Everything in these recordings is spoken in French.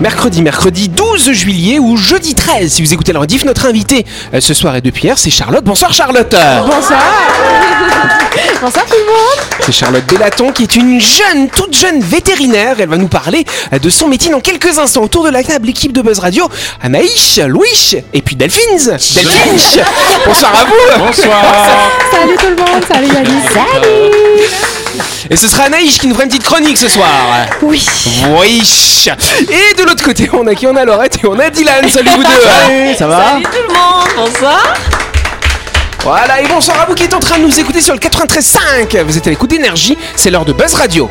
Mercredi, mercredi 12 juillet ou jeudi 13, si vous écoutez le rediff, notre invité euh, ce soir et depuis hier, c'est Charlotte. Bonsoir Charlotte Bonsoir Bonsoir tout le monde C'est Charlotte Bellaton qui est une jeune, toute jeune vétérinaire. Elle va nous parler euh, de son métier dans quelques instants. Autour de la table, l'équipe de Buzz Radio, Anaïs, Louis et puis Delphine. Delphine Bonsoir à vous Bonsoir. Salut tout le monde, salut Alice Et ce sera Anaïs qui nous fera une petite chronique ce soir. Oui Oui Et de l'autre côté, on a qui On a Laurette et on a Dylan. Salut vous deux Ça va tout le monde, bonsoir Voilà, et bonsoir à vous qui êtes en train de nous écouter sur le 93.5. Vous êtes à l'écoute d'énergie, c'est l'heure de Buzz Radio.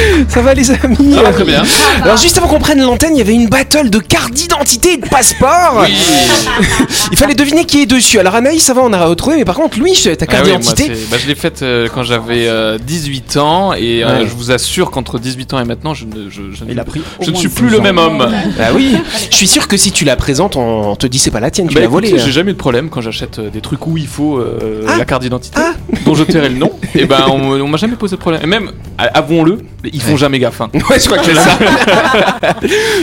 Ça va les amis Ça va très bien. Alors juste avant qu'on prenne l'antenne, il y avait une battle de cartes d'identité et de passeport. il fallait deviner qui est dessus. Alors Anaïs, ça va, on a retrouvé, mais par contre, Louis, ta Ah carte oui, moi, d'identité. bah, je l'ai faite euh, quand j'avais euh, 18 ans et euh, Ouais. je vous assure qu'entre 18 ans et maintenant, je ne, je, je ne- pris je suis 12 plus le même homme. Bah oui, je suis sûr que si tu la présentes, on te dit c'est pas la tienne, tu Bah, l'as volée. j'ai hein. jamais eu de problème quand j'achète euh, des trucs où il faut euh, Ah. la carte d'identité, Ah. dont je tairai le nom. Et ben, on, on m'a jamais posé de problème. Et même, a- avouons-le, ils font jamais gaffe. hein. Ouais, je crois que c'est ça.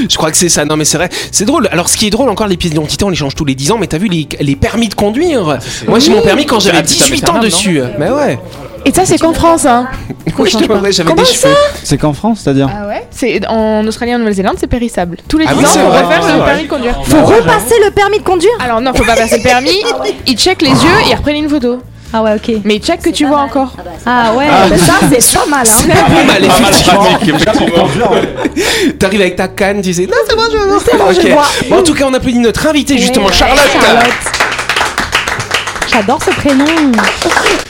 je crois que c'est ça. Non, mais c'est vrai. C'est drôle. Alors, ce qui est drôle encore, les pièces d'identité, on les change tous les 10 ans. Mais t'as vu les, les permis de conduire? Moi, j'ai mon permis quand j'avais Ah, c'est 18 ans dessus. Mais ouais. Et ça c'est qu'en France hein Oui, je te change pas. ouais, j'avais Comment des cheveux. C'est qu'en France, c'est-à-dire Ah ouais C'est en Australie et en Nouvelle-Zélande c'est périssable. Tous les Ah 10 oui, ans c'est on vrai. refaire Ah le permis de conduire. Faut repasser le permis de conduire Alors non faut pas passer le permis, ils checkent les yeux et ils reprennent une photo. Ah ouais, ok. Mais checkent que tu vois encore. Ah ouais, bah ça c'est pas mal. Hein. Pas mal, Pas mal effectivement. T'arrives avec ta canne, tu disais non, c'est bon, je. C'est bon, je Ok. vois. Bon, en tout cas, on applaudit notre invité, justement, Charlotte. J'adore ce prénom.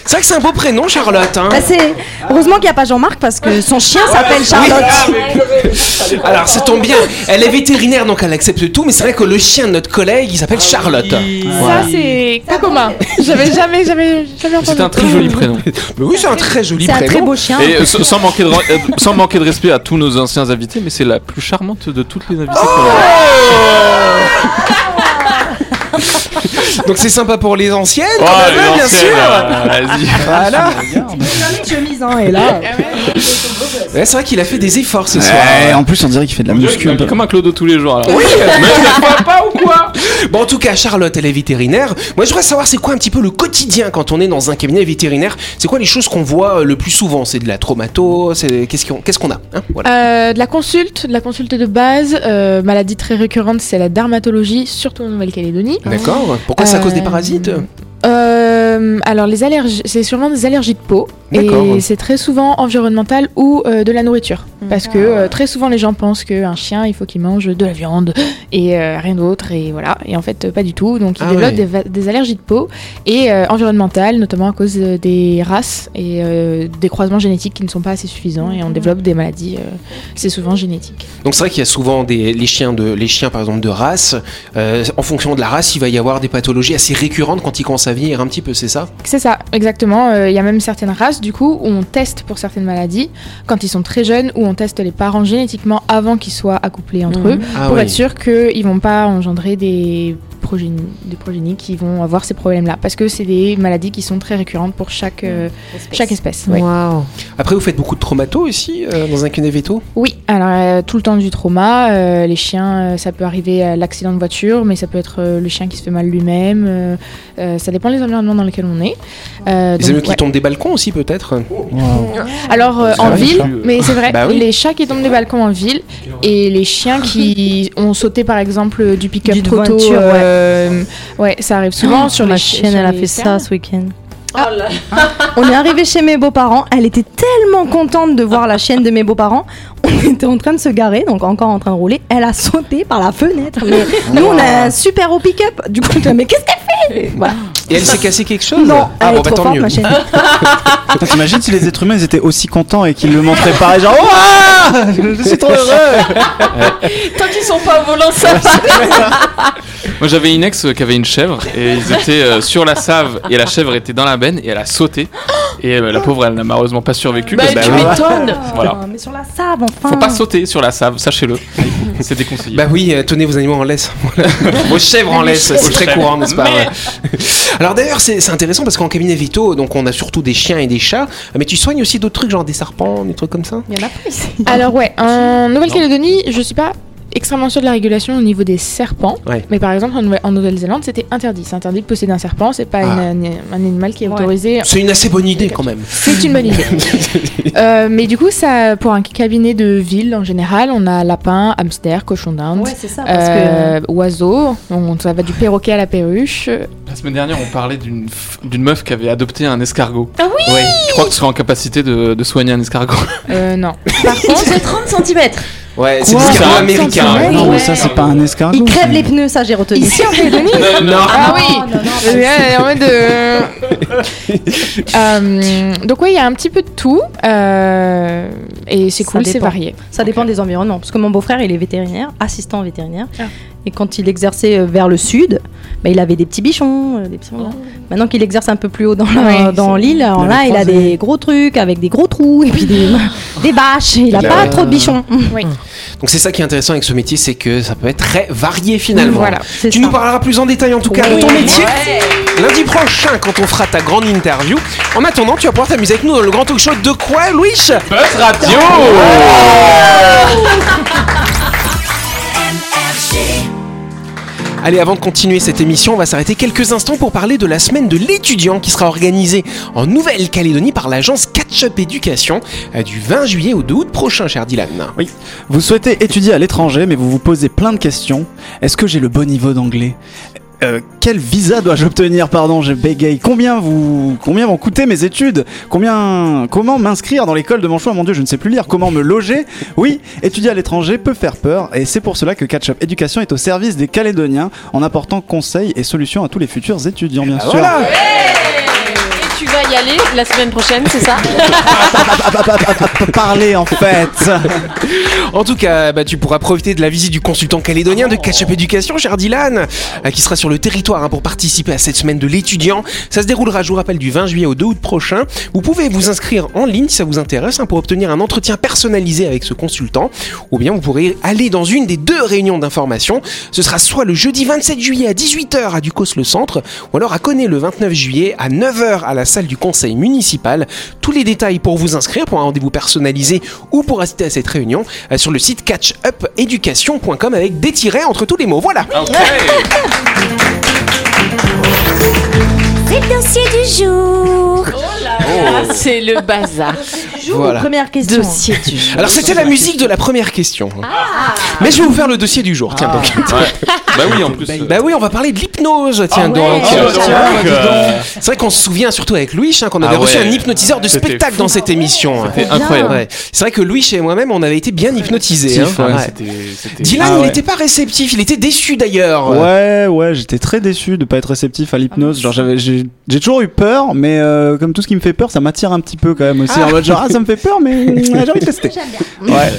C'est vrai que c'est un beau prénom, Charlotte. Hein. Bah c'est heureusement qu'il n'y a pas Jean-Marc parce que son chien s'appelle Charlotte. Alors, ça tombe bien. Elle est vétérinaire, donc elle accepte tout. Mais c'est vrai que le chien de notre collègue, il s'appelle Charlotte. Ça c'est pas commun. J'avais jamais jamais jamais entendu. C'est un très joli prénom. Mais oui, c'est un très joli C'est un prénom. très beau chien. Et euh, sans sans manquer, de, re- euh, sans manquer de respect à tous nos anciens invités, mais c'est la plus charmante de toutes les invités. qu'on a. Donc c'est sympa pour les anciennes, Oh, quand les même, bien anciennes, sûr. euh, Vas-y. Voilà. chemise hein, et là. Ouais, c'est vrai qu'il a fait des efforts ce soir. Ouais, en plus, on dirait qu'il fait de la muscu un peu. Comme un clodo tous les jours. Alors. Oui. Mais pas ou quoi? Bon, en tout cas, Charlotte, elle est vétérinaire. Moi, je voudrais savoir c'est quoi un petit peu le quotidien quand on est dans un cabinet vétérinaire? C'est quoi les choses qu'on voit euh, le plus souvent? C'est de la traumato C'est qu'est-ce qu'on qu'est-ce qu'on a hein? Voilà. Euh, de la consulte, de la consulte de base, euh, maladie très récurrente, c'est la dermatologie, surtout en Nouvelle-Calédonie. D'accord. Pourquoi c'est à cause des parasites? Euh, alors les allergies, c'est sûrement des allergies de peau. Et c'est très souvent environnemental ou euh, de la nourriture. Parce que euh, très souvent les gens pensent qu'un chien il faut qu'il mange de la viande et euh, rien d'autre et voilà. Et en fait pas du tout. Donc ils Ah développent ouais. des, allergies de peau et euh, environnementales notamment à cause des races et euh, des croisements génétiques qui ne sont pas assez suffisants et on développe des maladies euh, c'est souvent génétique. Donc c'est vrai qu'il y a souvent des les chiens de les chiens par exemple de race. euh, en fonction de la race, il va y avoir des pathologies assez récurrentes quand ils commencent à vieillir un petit peu. C'est ça? C'est ça, exactement. Euh, Il y a même certaines races, du coup, où on teste pour certaines maladies quand ils sont très jeunes, où on teste les parents génétiquement avant qu'ils soient accouplés entre eux, Ah pour oui. être sûr qu'ils vont pas engendrer des progénies, des progénies qui vont avoir ces problèmes-là. Parce que c'est des maladies qui sont très récurrentes pour chaque, euh, chaque espèce. ouais. Après, vous faites beaucoup de traumato aussi euh, dans un cabinet veto? Oui, alors euh, tout le temps du trauma. euh, les chiens, euh, ça peut arriver à l'accident de voiture, mais ça peut être euh, le chien qui se fait mal lui-même. euh, euh, ça dépend des environnements dans lesquels on est. Les donc, animaux qui ouais. tombent des balcons aussi peut-être? Alors euh, en vrai, ville, mais c'est vrai, Bah oui. les chats qui tombent des balcons en ville et les chiens qui ont sauté par exemple du pick-up trop tôt, voiture, ouais. Euh, ouais, ça arrive souvent sur Ma les sur elle a fait ça ce week-end. On est arrivé chez mes beaux-parents. Elle était tellement contente de voir la chienne de mes beaux-parents. On était en train de se garer, donc encore en train de rouler. Elle a sauté par la fenêtre. Mais nous, on a un super haut pick-up. Du coup, je dis, mais qu'est-ce qu'elle fait? Voilà. Et elle s'est cassé quelque chose Non, ah, elle bon, est bah, trop tant forte, mieux. ma. Putain, T'imagines si les êtres humains ils étaient aussi contents et qu'ils le montraient pareil, genre Ouah Je suis trop heureux Tant qu'ils sont pas au volant, ça va. Moi j'avais une ex euh, qui avait une chèvre et ils étaient euh, sur la save et la chèvre était dans la benne et elle a sauté et euh, la pauvre elle n'a malheureusement pas survécu. Bah, parce tu que- m'étonnes. Voilà. Mais sur la sable, enfin. Faut pas sauter sur la save, sachez-le. C'est déconseillé. Bah oui, euh, tenez vos animaux en laisse. Vos chèvres en laisse, c'est très courant, n'est-ce pas ouais. Alors d'ailleurs, c'est intéressant parce qu'en cabinet veto, donc on a surtout des chiens et des chats, mais tu soignes aussi d'autres trucs, genre des serpents, des trucs comme ça? Il y en a pas ici. Alors ouais, en Nouvelle-Calédonie, je suis pas extrêmement sûre de la régulation au niveau des serpents. Ouais. Mais par exemple, en, Nouvelle- en Nouvelle-Zélande, c'était interdit. C'est interdit de posséder un serpent. C'est pas Ah. une- un animal qui est Ouais. autorisé. C'est une assez bonne idée quand même. C'est une bonne idée. Euh, mais du coup, ça, pour un cabinet de ville en général, on a lapin, hamster, cochon d'Inde. Ouais, que. euh, oiseaux, on, ça va du perroquet à la perruche. La semaine dernière on parlait d'une meuf qui avait adopté un escargot. Ah oui Ouais. Je crois que tu serais en capacité de, de soigner un escargot. Euh, non. Par Il contre, fait 30 cm. Ouais, c'est des escargots Ça américains. Non, mais ça, c'est pas un escargot. Il crève les pneus, ça j'ai retenu. ici en Calédonie, Non. Ah oui en mode euh, donc oui, il y a un petit peu de tout euh, et c'est cool, c'est varié. Ça dépend des environnements. Parce que mon beau-frère, il est vétérinaire, assistant vétérinaire. Ah. Et quand il exerçait euh, vers le sud, bah, il avait des petits bichons. euh, des petits- voilà. Maintenant qu'il exerce un peu plus haut dans dans l'île, alors Il là, il a des gros trucs avec des gros trous et puis des, des bâches. Il a Il pas trop de bichons. Donc c'est ça qui est intéressant avec ce métier, c'est que ça peut être très varié finalement. Voilà. Tu ça. nous parleras plus en détail en tout cas de ton métier lundi prochain quand on fera ta grande interview. En attendant, tu vas pouvoir t'amuser avec nous dans le grand talk show de quoi, Louis? Buzz Radio Allez, avant de continuer cette émission, on va s'arrêter quelques instants pour parler de la semaine de l'étudiant qui sera organisée en Nouvelle-Calédonie par l'agence Catch Up Éducation euh, du 20 juillet au 2 août prochain, cher Dylan. Vous souhaitez étudier à l'étranger, mais vous vous posez plein de questions. Est-ce que j'ai le bon niveau d'anglais? Euh, quel visa dois-je obtenir Pardon, je bégaye. Combien vous, combien vont coûter mes études? Combien, comment m'inscrire dans l'école de mon choix Mon Dieu, je ne sais plus lire. Comment me loger? Oui, étudier à l'étranger peut faire peur, et c'est pour cela que Catch Up Éducation est au service des Calédoniens, en apportant conseils et solutions à tous les futurs étudiants, bien sûr. Voilà tu vas y aller la semaine prochaine, c'est ça Parler en fait. En tout cas, bah, tu pourras profiter de la visite du consultant calédonien de Catch Up Éducation, cher Dylan, euh, qui sera sur le territoire hein, pour participer à cette semaine de l'étudiant. Ça se déroulera, je vous rappelle, du 20 juillet au 2 août prochain. Vous pouvez vous inscrire en ligne si ça vous intéresse hein, pour obtenir un entretien personnalisé avec ce consultant, ou bien vous pourrez aller dans une des deux réunions d'information. Ce sera soit le jeudi 27 juillet à 18h à Ducos le centre, ou alors à Connay le 29 juillet à 9h à la salle du conseil municipal. Tous les détails pour vous inscrire pour un rendez-vous personnalisé ou pour assister à cette réunion euh, sur le site catchupeducation.com avec des tirets entre tous les mots. Voilà. C'est le dossier du jour. C'est le bazar. Voilà. Première question. Dossier du jour. Alors c'était la musique de la première question. Mais je vais vous faire le dossier du jour. Tiens donc. Bah oui, en plus. euh, Bah oui, on va parler de l'hypnose. Tiens donc. Oh, Tiens, donc, tiens. euh, C'est vrai qu'on se souvient surtout avec Louis hein, qu'on avait Ah reçu ouais. un hypnotiseur de spectacle fou. dans cette émission. C'était incroyable. Ouais. C'est vrai que Louis et moi-même on avait été bien hypnotisés. hein. Dylan, Ah il n'était pas réceptif, il était déçu d'ailleurs. Ouais, ouais, j'étais très déçu de pas être réceptif à l'hypnose. Genre, j'avais, j'ai, toujours eu peur, mais euh, comme tout ce qui me fait peur, ça m'attire un petit peu quand même aussi. En mode genre, ah, ça me fait peur, mais j'ai envie de tester. Ouais.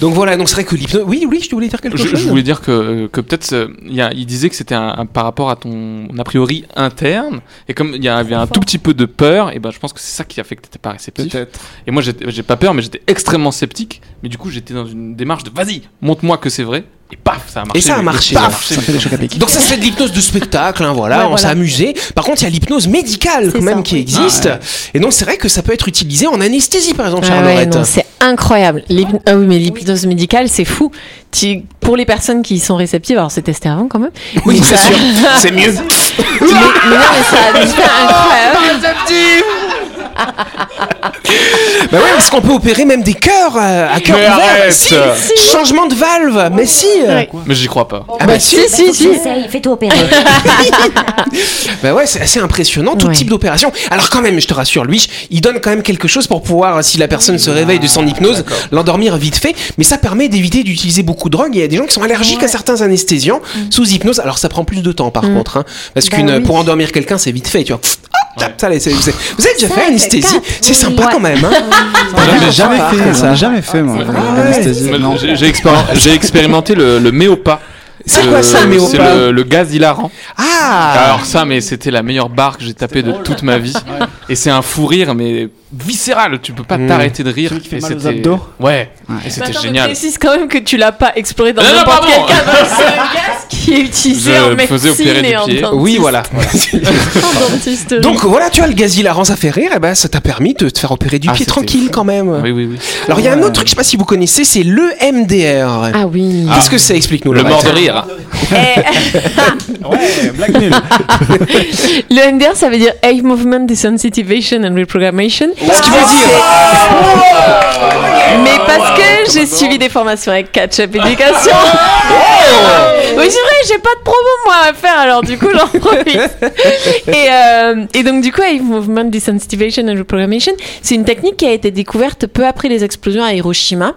Donc voilà, donc c'est vrai que l'hypnose. Oui, Louis, tu voulais dire quelque Je, chose je voulais dire que, que peut-être euh, il disait que c'était un, un- par rapport à ton a priori interne et comme il y avait un tout petit peu de peur et ben je pense que c'est ça qui a fait que t'étais pas réceptif Peut-être. et moi j'ai pas peur mais j'étais extrêmement sceptique mais du coup j'étais dans une démarche de vas-y montre-moi que c'est vrai et paf ça a marché Et ça a marché, paf, ça a fait des chocs à pic. Donc ça c'est de l'hypnose de spectacle, hein, voilà, Ouais, on s'est amusé. Par contre, il y a l'hypnose médicale quand même ça, qui existe. Ah ouais. Et donc c'est vrai que ça peut être utilisé en anesthésie par exemple, Ah ouais, c'est incroyable. Ah oui, mais l'hypnose médicale, c'est fou. Tu- Pour les personnes qui sont réceptives, alors c'est testé avant quand même. oui, Mais c'est ça- sûr, c'est mieux. mais, mais non, mais ça a des effets incroyables. Bah ouais, parce qu'on peut opérer même des cœurs euh, à cœur Mais ouvert. arrête. Si, changement de valve, mais si. Mais j'y crois pas. Ah bah si, si, si. Essaye, fais-toi opérer. Bah ouais, c'est assez impressionnant, tout Ouais. type d'opération. Alors quand même, je te rassure, lui, il donne quand même quelque chose pour pouvoir, si la personne se réveille de son hypnose, l'endormir vite fait. Mais ça permet d'éviter d'utiliser beaucoup de drogue. Il y a des gens qui sont allergiques à certains anesthésiants sous hypnose. Alors ça prend plus de temps par contre, hein, parce Bah qu'une oui. pour endormir quelqu'un, c'est vite fait. Tu vois. Tap, ça, Vous avez déjà fait anesthésie C'est sympa quand même. Hein J'en ai jamais fait, ça. Jamais fait, moi. J'ai j'ai expéri- j'ai expérimenté le, méopa. C'est quoi ça, le C'est le, le gaz hilarant. Ah Alors ça, mais c'était la meilleure barre que j'ai tapée de toute ma vie. Et c'est un fou rire, mais viscéral. Tu peux pas Mm. t'arrêter de rire. Qui fait Et mal aux abdos Ouais. Et c'était génial. précise quand même que tu l'as pas exploré dans n'importe quel cadre. Qui est utilisé Je en médecine et en pied. dentiste- Oui, voilà. Donc voilà, tu vois, le gaz hilarant, ça fait rire, et ben ça t'a permis de te faire opérer du Ah, pied tranquille quand même. Oui, oui, oui. Alors il y a un autre truc, je sais pas si vous connaissez, c'est l'EMDR. Ah oui. Qu'est-ce que c'est? Explique-nous. Le Laurette. mort de rire. Ouais, blague nulle. Le MDR, ça veut dire Eye Movement Desensitivation and Reprogrammation. Ce qui veut dire. Mais parce que j'ai suivi des formations avec Catch-up Education. Oui, c'est vrai, j'ai pas de promo moi à faire, alors du coup j'en profite. Et, euh, et donc du coup, Eye Movement Desensitivation and Reprogrammation, c'est une technique qui a été découverte peu après les explosions à Hiroshima.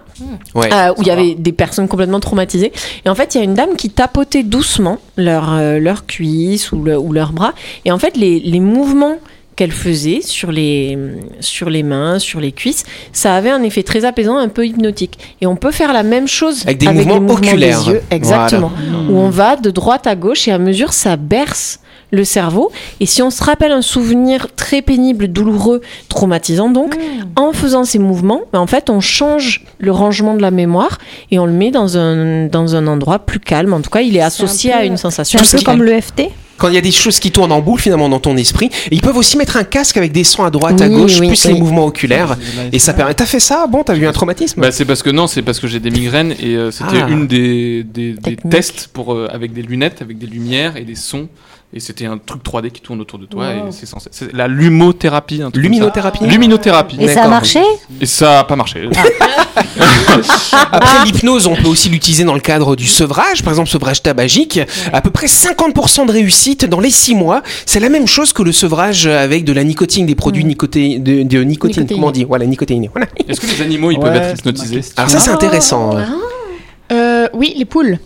Ouais. euh, où il y avait des personnes complètement traumatisées. Et en fait, il y a une dame qui tapotait doucement leur, euh, leur cuisse ou, le- ou leurs bras. Et en fait, les, les mouvements qu'elle faisait sur les, sur les mains, sur les cuisses, ça avait un effet très apaisant, un peu hypnotique. Et on peut faire la même chose Avec des les mouvements mouvements des oculaires. yeux. Exactement. Où on va de droite à gauche et à mesure, ça berce le cerveau. Et si on se rappelle un souvenir très pénible, douloureux, traumatisant donc, en faisant ces mouvements, ben, en fait, on change le rangement de la mémoire et on le met dans un, dans un endroit plus calme. En tout cas, il est associé un peu- à une C'est sensation. un peu comme l'EFT. Quand il y a des choses qui tournent en boule finalement dans ton esprit, et ils peuvent aussi mettre un casque avec des sons à droite, à gauche, oui, plus oui. les mouvements oculaires, et ça permet. T'as fait ça Bon, t'as eu un traumatisme Bah, c'est parce que non, c'est parce que j'ai des migraines et euh, c'était Ah. une des, des, des Technique. tests pour euh, avec des lunettes, avec des lumières et des sons. Et c'était un truc 3D qui tourne autour de toi et c'est censé. C'est la lumothérapie. un truc comme ça. Luminothérapie Luminothérapie. Et ça a marché Et ça a pas marché. Après l'hypnose, on peut aussi l'utiliser dans le cadre du sevrage, par exemple sevrage tabagique. À peu près 50% de réussite dans les 6 mois. C'est la même chose que le sevrage avec de la nicotine, des produits nicoté- de, de nicotine. Nicotine. Comment on dit Voilà, nicotine. Voilà. Est-ce que les animaux ils peuvent être hypnotisés. Alors ça c'est intéressant. Euh, oui, les poules.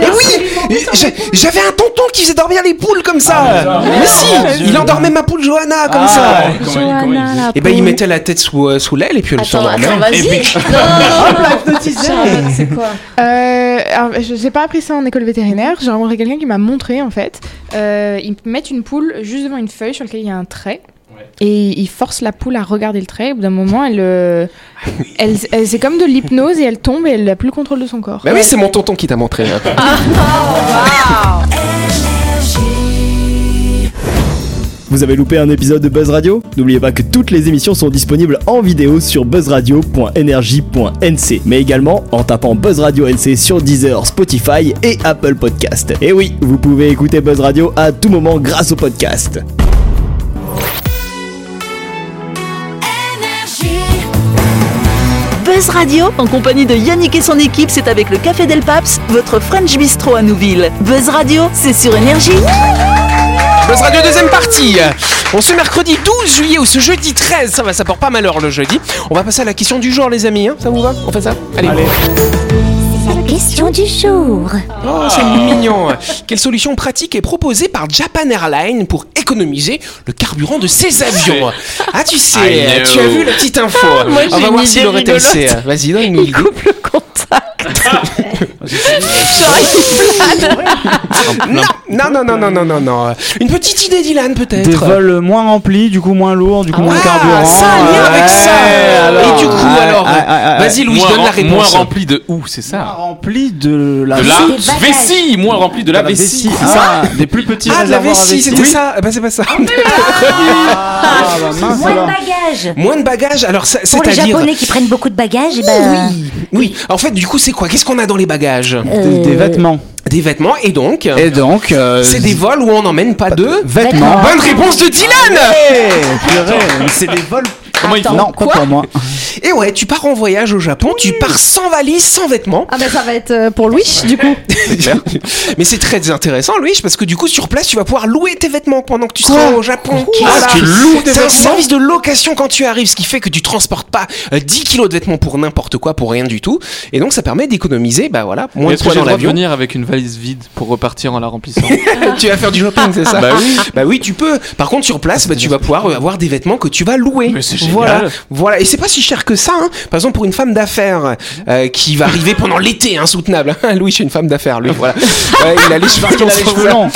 Et oui J'a- J'avais un tonton qui faisait dormir les poules comme ça Mais si Il endormait ma poule Johanna comme ça Comment il- comment il faisait Et ben il mettait la tête sous, euh, sous l'aile et puis elle Attends, s'endormait. vas-y. c'est quoi euh, alors, Je n'ai pas appris ça en école vétérinaire. J'ai rencontré quelqu'un qui m'a montré en fait. Euh, ils mettent une poule juste devant une feuille sur laquelle il y a un trait. Et ils forcent la poule à regarder le trait. Au bout d'un moment, elle, euh, elle, elle- c'est comme de l'hypnose et elle tombe et elle n'a plus le contrôle de son corps. Bah oui, c'est mon tonton qui t'a montré. hein. Vous avez loupé un épisode de Buzz Radio? N'oubliez pas que toutes les émissions sont disponibles en vidéo sur buzzradio.energie.nc, mais également en tapant Buzz Radio NC sur Deezer, Spotify et Apple Podcast. Et oui, vous pouvez écouter Buzz Radio à tout moment grâce au podcast. Buzz Radio, en compagnie de Yannick et son équipe, c'est avec le Café Del Paps, votre French Bistro à Nouville. Buzz Radio, c'est sur Énergie. Buzz Radio deuxième partie. On ce mercredi 12 juillet ou ce jeudi 13, ça va, ça porte pas malheur le jeudi. On va passer à la question du jour les amis, hein. ça vous va? On fait ça? Allez. La question du jour. Oh, c'est mignon. Quelle solution pratique est proposée par Japan Airlines pour économiser le carburant de ses avions Ah, tu sais, know. tu as vu la petite info. moi, On va voir si Laurette elle sait. Vas-y, donne-nous Il coupe le contact. Non, non, non, non, non, non, non, non. Une petite idée, Dylan, peut-être. Des vols moins remplis, du coup moins lourds, du coup moins de Ah, carburant. ça a un lien avec ça. alors. Vas-y, Louis, moins, donne la réponse. moins rempli de où C'est Moins ça remplis de la, De la vessie Moins rempli de la vessie c'est ça Ah, des plus petits Ah, de la réservoirs à vessie, c'était Oui. ça. Bah, c'est pas ça. Ah, bah, mince, Moins de bagages. Moins de bagages. Alors, Pour les c'est-à-dire. Japonais qui prennent beaucoup de bagages, eh ben, Oui, oui. En fait, du coup, c'est quoi? Qu'est-ce qu'on a dans les bagages? Voyage Des, vêtements. Des vêtements et donc Et donc. euh, c'est des vols où on n'emmène pas de vêtements. Bonne réponse de Dylan Eh, mais c'est des vols. Comment ils font Non, pas pour moi. Et ouais, tu pars en voyage au Japon, tu pars sans valise, sans vêtements. Ah bah ça va être euh, pour Louis du coup. Mais c'est très intéressant, Louis, parce que du coup, sur place, tu vas pouvoir louer tes vêtements pendant que tu seras au Japon. Voilà. tu loues des C'est un service de location quand tu arrives, ce qui fait que tu transportes pas euh, 10 kilos de vêtements pour n'importe quoi, pour rien du tout. Et donc, ça permet d'économiser, bah voilà, moins de poids dans l'avion. venir avec une valise vide pour repartir en la remplissant tu vas faire du shopping, c'est ça Bah oui. Bah oui, tu peux. Par contre, sur place, bah, tu vas pouvoir euh, avoir des vêtements que tu vas louer. Mais c'est génial. Voilà, voilà. Et c'est pas si cher que ça. Hein. Par exemple, pour une femme d'affaires euh, qui va arriver pendant l'été, insoutenable. Louis, c'est une femme d'affaires, lui. Voilà. Ouais, il a les cheveux, qu'il a les cheveux longs.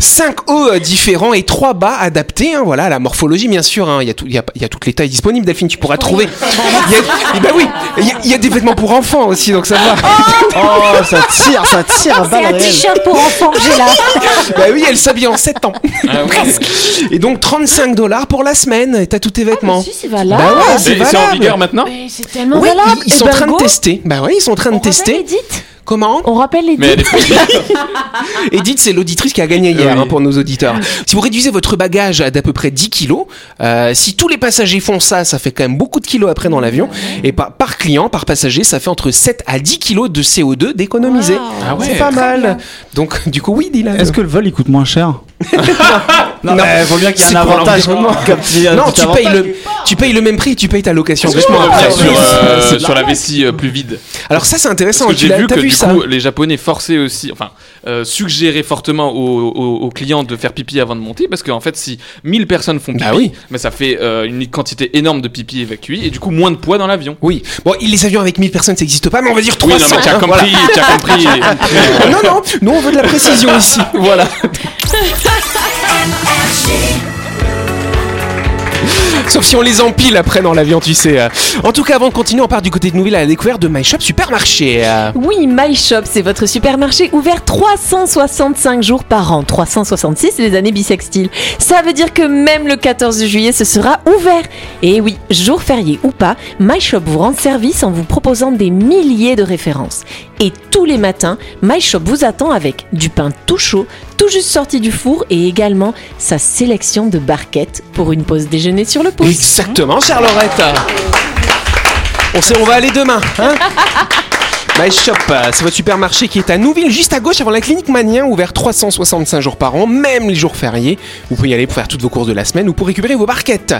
Cinq hauts euh, différents et trois bas adaptés. Hein, voilà, à la morphologie, bien sûr. hein. Il y a tout, il y a, il y a toutes les tailles disponibles. Delphine, tu pourras trouver. Il y a, bah oui, il y, a, il y a des vêtements pour enfants aussi, donc ça va. Oh, ça tire, ça tire à C'est balles un t-shirt pour enfants j'ai là. bah oui, elle s'habille en 7 ans. Et donc 35 dollars pour la semaine. Et t'as tous tes vêtements. Si, c'est valable. Bah ouais, c'est C'est en vigueur maintenant c'est tellement Oui, valable. ils, ils sont en ben, train de tester. Bah oui, ils sont en train de On rappelle tester. Edith Comment On rappelle les Mais elle est Edith, c'est l'auditrice qui a gagné hier Oui. hein, pour nos auditeurs. Si vous réduisez votre bagage à d'à peu près 10 kilos, euh, si tous les passagers font ça, ça fait quand même beaucoup de kilos après dans l'avion. Et par, par client, par passager, ça fait entre 7 à 10 kilos de CO2 d'économiser. Ah ouais. C'est pas mal. Donc, du coup, oui, Dylan. Est-ce que le vol il coûte moins cher Non, Non. mais faut bien qu'il y ait un avantage. Non, tu payes, le, tu payes le même prix, tu payes ta location. Vêtements. revenir sur, euh, sur la vessie euh, plus vide Alors ça, c'est intéressant. Parce que Tu j'ai vu que vu du ça coup, les Japonais forçaient aussi, enfin, euh, suggéraient fortement aux, aux- aux clients de faire pipi avant de monter, parce qu'en fait, si 1000 personnes font pipi, Bah oui. mais ça fait euh, une quantité énorme de pipi évacué, et du coup, moins de poids dans l'avion. Oui. Bon, les avions avec 1000 personnes, ça n'existe pas, mais on va dire Oui, 300. non, mais tu as hein, compris, tu as compris. voilà. non, non, nous on veut de la précision ici. Voilà. Sauf si on les empile après dans l'avion, tu sais. euh. En tout cas, avant de continuer, on part du côté de Nouvelle à la découverte de My Shop Supermarché. euh. Oui, My Shop, c'est votre supermarché ouvert 365 jours par an. 366, c'est les années bissextiles. Ça veut dire que même le 14 juillet, ce sera ouvert. Et oui, jour férié ou pas, My Shop vous rend service en vous proposant des milliers de références. Et tous les matins, My Shop vous attend avec du pain tout chaud, juste sorti du four et également sa sélection de barquettes pour une pause déjeuner sur le pouce. Exactement, Charlorette. On sait, on va aller demain. Hein My Shop, euh, c'est votre supermarché qui est à Nouville, juste à gauche avant la clinique Manien, ouvert 365 jours par an, même les jours fériés. Vous pouvez y aller pour faire toutes vos courses de la semaine ou pour récupérer vos barquettes.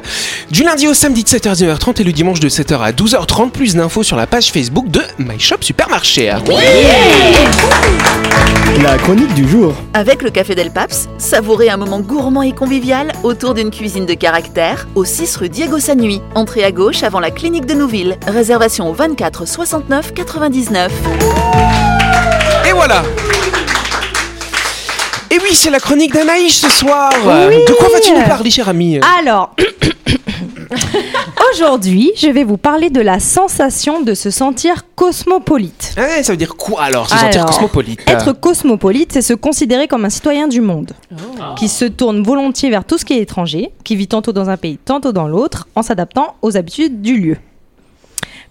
Du lundi au samedi de 7h à 19h30 et le dimanche de 7h à 12h30. Plus d'infos sur la page Facebook de My Shop Supermarché. La chronique du jour. Avec le Café Del Paps, savourez un moment gourmand et convivial autour d'une cuisine de caractère au 6 rue Diego Sanui. Entrée à gauche avant la clinique de Nouville. Réservation au 24 69 99. Et voilà. Et oui, c'est la chronique d'Anaïs ce soir. De quoi vas-tu nous parler, cher ami Alors, aujourd'hui, je vais vous parler de la sensation de se sentir cosmopolite. Ouais, Ça veut dire quoi alors, se sentir cosmopolite Être cosmopolite, c'est se considérer comme un citoyen du monde, qui se tourne volontiers vers tout ce qui est étranger, qui vit tantôt dans un pays, tantôt dans l'autre, en s'adaptant aux habitudes du lieu.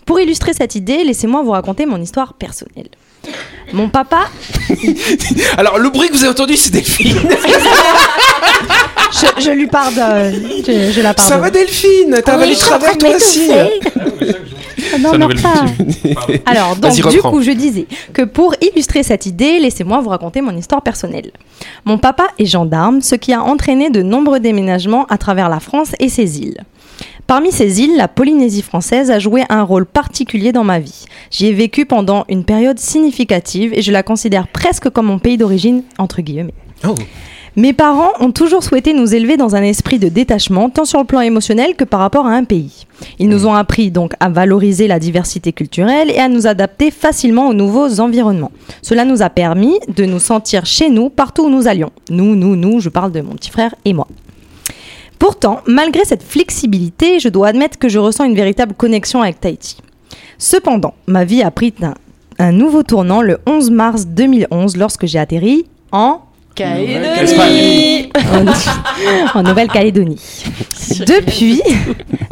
Pour illustrer cette idée, laissez-moi vous raconter mon histoire personnelle. Mon papa, Alors, le bruit que vous avez entendu, c'est Delphine je, je lui pardonne, je, je la pardonne. Ça va Delphine T'as avalé de travers toi aussi Ah non, non, pas. Alors, donc, du reprends. coup, je disais que pour illustrer cette idée, laissez-moi vous raconter mon histoire personnelle. Mon papa est gendarme, ce qui a entraîné de nombreux déménagements à travers la France et ses îles. Parmi ces îles, la Polynésie française a joué un rôle particulier dans ma vie. J'y ai vécu pendant une période significative et je la considère presque comme mon pays d'origine, entre guillemets. Oh. Mes parents ont toujours souhaité nous élever dans un esprit de détachement, tant sur le plan émotionnel que par rapport à un pays. Ils nous ont appris donc à valoriser la diversité culturelle et à nous adapter facilement aux nouveaux environnements. Cela nous a permis de nous sentir chez nous partout où nous allions. Nous, nous, nous, je parle de mon petit frère et moi. Pourtant, malgré cette flexibilité, je dois admettre que je ressens une véritable connexion avec Tahiti. Cependant, ma vie a pris un, un nouveau tournant le 11 mars 2011 lorsque j'ai atterri en Calédonie. en, en Nouvelle-Calédonie. Depuis,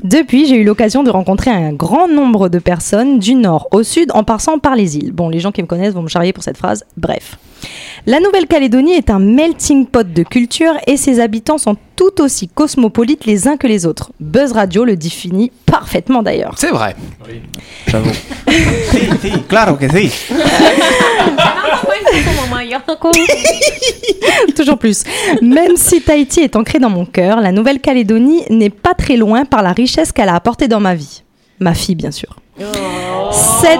depuis j'ai eu l'occasion de rencontrer un grand nombre de personnes du nord au sud en passant par les îles. Bon, les gens qui me connaissent vont me charrier pour cette phrase. Bref. La Nouvelle-Calédonie est un melting pot de culture et ses habitants sont tout aussi cosmopolites les uns que les autres. Buzz Radio le définit parfaitement d'ailleurs. C'est vrai. J'avoue. claro que si. Toujours plus. Même si Tahiti est ancré dans mon cœur, la Nouvelle-Calédonie n'est pas très loin par la richesse qu'elle a apportée dans ma vie. Ma fille, bien sûr. Cette,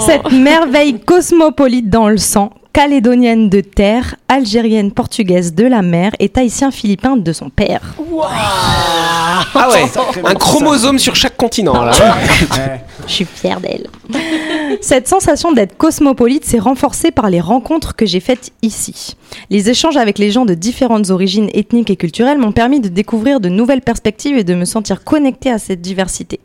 cette merveille cosmopolite dans le sang, calédonienne de terre, algérienne portugaise de la mer et tahitien philippin de son père. Ah ouais, un chromosome sur chaque continent là. Je suis fière d'elle. Cette sensation d'être cosmopolite s'est renforcée par les rencontres que j'ai faites ici. Les échanges avec les gens de différentes origines ethniques et culturelles m'ont permis de découvrir de nouvelles perspectives et de me sentir connectée à cette diversité.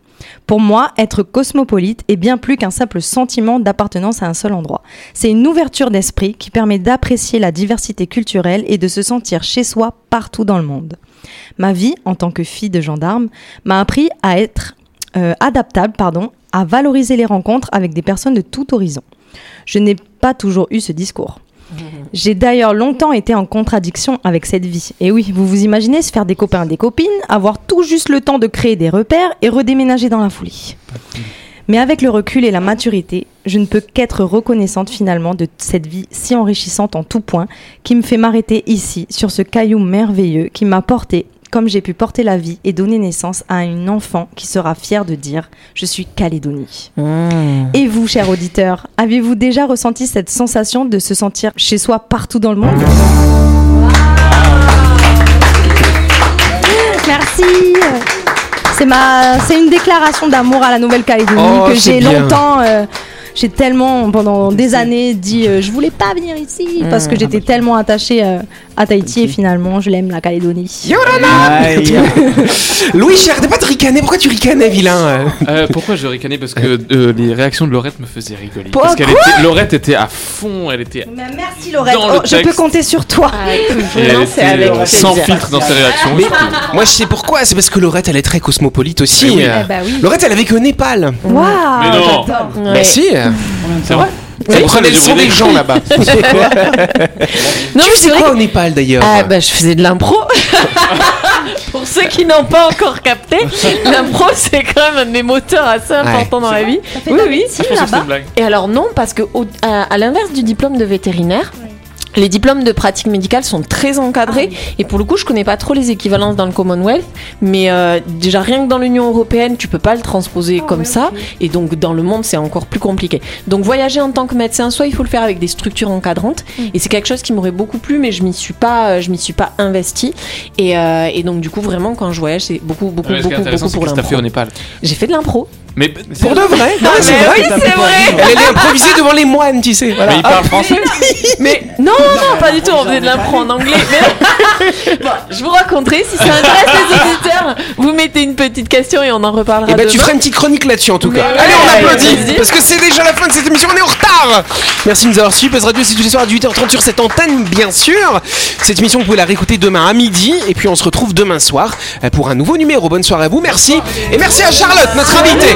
Pour moi, être cosmopolite est bien plus qu'un simple sentiment d'appartenance à un seul endroit. C'est une ouverture d'esprit qui permet d'apprécier la diversité culturelle et de se sentir chez soi partout dans le monde. Ma vie, en tant que fille de gendarme, m'a appris à être euh, adaptable, pardon, à valoriser les rencontres avec des personnes de tout horizon. Je n'ai pas toujours eu ce discours. J'ai d'ailleurs longtemps été en contradiction avec cette vie. Et oui, vous vous imaginez se faire des copains, des copines, avoir tout juste le temps de créer des repères et redéménager dans la folie. Mais avec le recul et la maturité, je ne peux qu'être reconnaissante finalement de cette vie si enrichissante en tout point qui me fait m'arrêter ici, sur ce caillou merveilleux qui m'a porté comme j'ai pu porter la vie et donner naissance à une enfant qui sera fière de dire Je suis Calédonie. Et vous, chers auditeurs, avez-vous déjà ressenti cette sensation de se sentir chez soi partout dans le monde? Merci. C'est ma, c'est une déclaration d'amour à la Nouvelle-Calédonie Oh, que j'ai bien. longtemps, euh, j'ai tellement pendant des années dit euh, je voulais pas venir ici parce que j'étais tellement attachée euh, à Tahiti et finalement je l'aime la Calédonie. Aïe. Louis, arrêtez pas de ricaner. Pourquoi tu ricanais, vilain euh Euh, pourquoi je ricanais Parce que euh, les réactions de Laurette me faisaient rigoler. Quoi, Parce qu'elle était, Laurette était à fond, elle était, Merci Laurette, Dans le Oh, je peux compter sur toi. c'est avec euh, sans plaisir. filtre dans ses réactions. Mais moi, je sais pourquoi. C'est parce que Laurette, elle est très cosmopolite aussi. Mais oui. Euh, Eh bah oui. Laurette, elle a vécu au Népal. Waouh, Mais non. Ouais. Bah si. C'est vrai? Oui, le son brûlé. des gens là-bas. Non, tu mais faisais c'est quoi que- au Népal d'ailleurs Ah bah je faisais de l'impro. Pour ceux qui n'ont pas encore capté, l'impro c'est quand même un de mes moteurs assez importants dans la vie. Oui oui. Et alors non parce que au- à, à l'inverse du diplôme de vétérinaire. Les diplômes de pratique médicale sont très encadrés. Et pour le coup je connais pas trop les équivalences dans le Commonwealth mais euh, déjà rien que dans l'Union Européenne tu peux pas le transposer comme ça. et donc dans le monde c'est encore plus compliqué. Donc voyager en tant que médecin soit il faut le faire avec des structures encadrantes. Et c'est quelque chose qui m'aurait beaucoup plu mais je m'y suis pas euh, je m'y suis pas investi et, euh, et donc du coup vraiment quand je voyage c'est beaucoup beaucoup Ouais, beaucoup beaucoup pour qu'est-ce que t'as fait au l'impro Népal. J'ai fait de l'impro Mais Pour de vrai Non, c'est vrai. oui c'est vrai Elle allait improviser devant les moines, tu sais. Voilà. Mais il parle français Mais non, non, pas du tout, on faisait de l'impro en anglais. Mais... bon, je vous raconterai, si ça intéresse les auditeurs, vous mettez une petite question et on en reparlera Et bah tu demain. feras une petite chronique là-dessus en tout cas. Mais Allez, on applaudit parce que c'est déjà la fin de cette émission, on est en retard. Merci de nous avoir suivis. Buzz Radio, c'est tous les soirs à 18h30 sur cette antenne, bien sûr. Cette émission, vous pouvez la réécouter demain à midi et puis on se retrouve demain soir euh, pour un nouveau numéro. Bonne soirée à vous, merci et merci à Charlotte, notre invitée,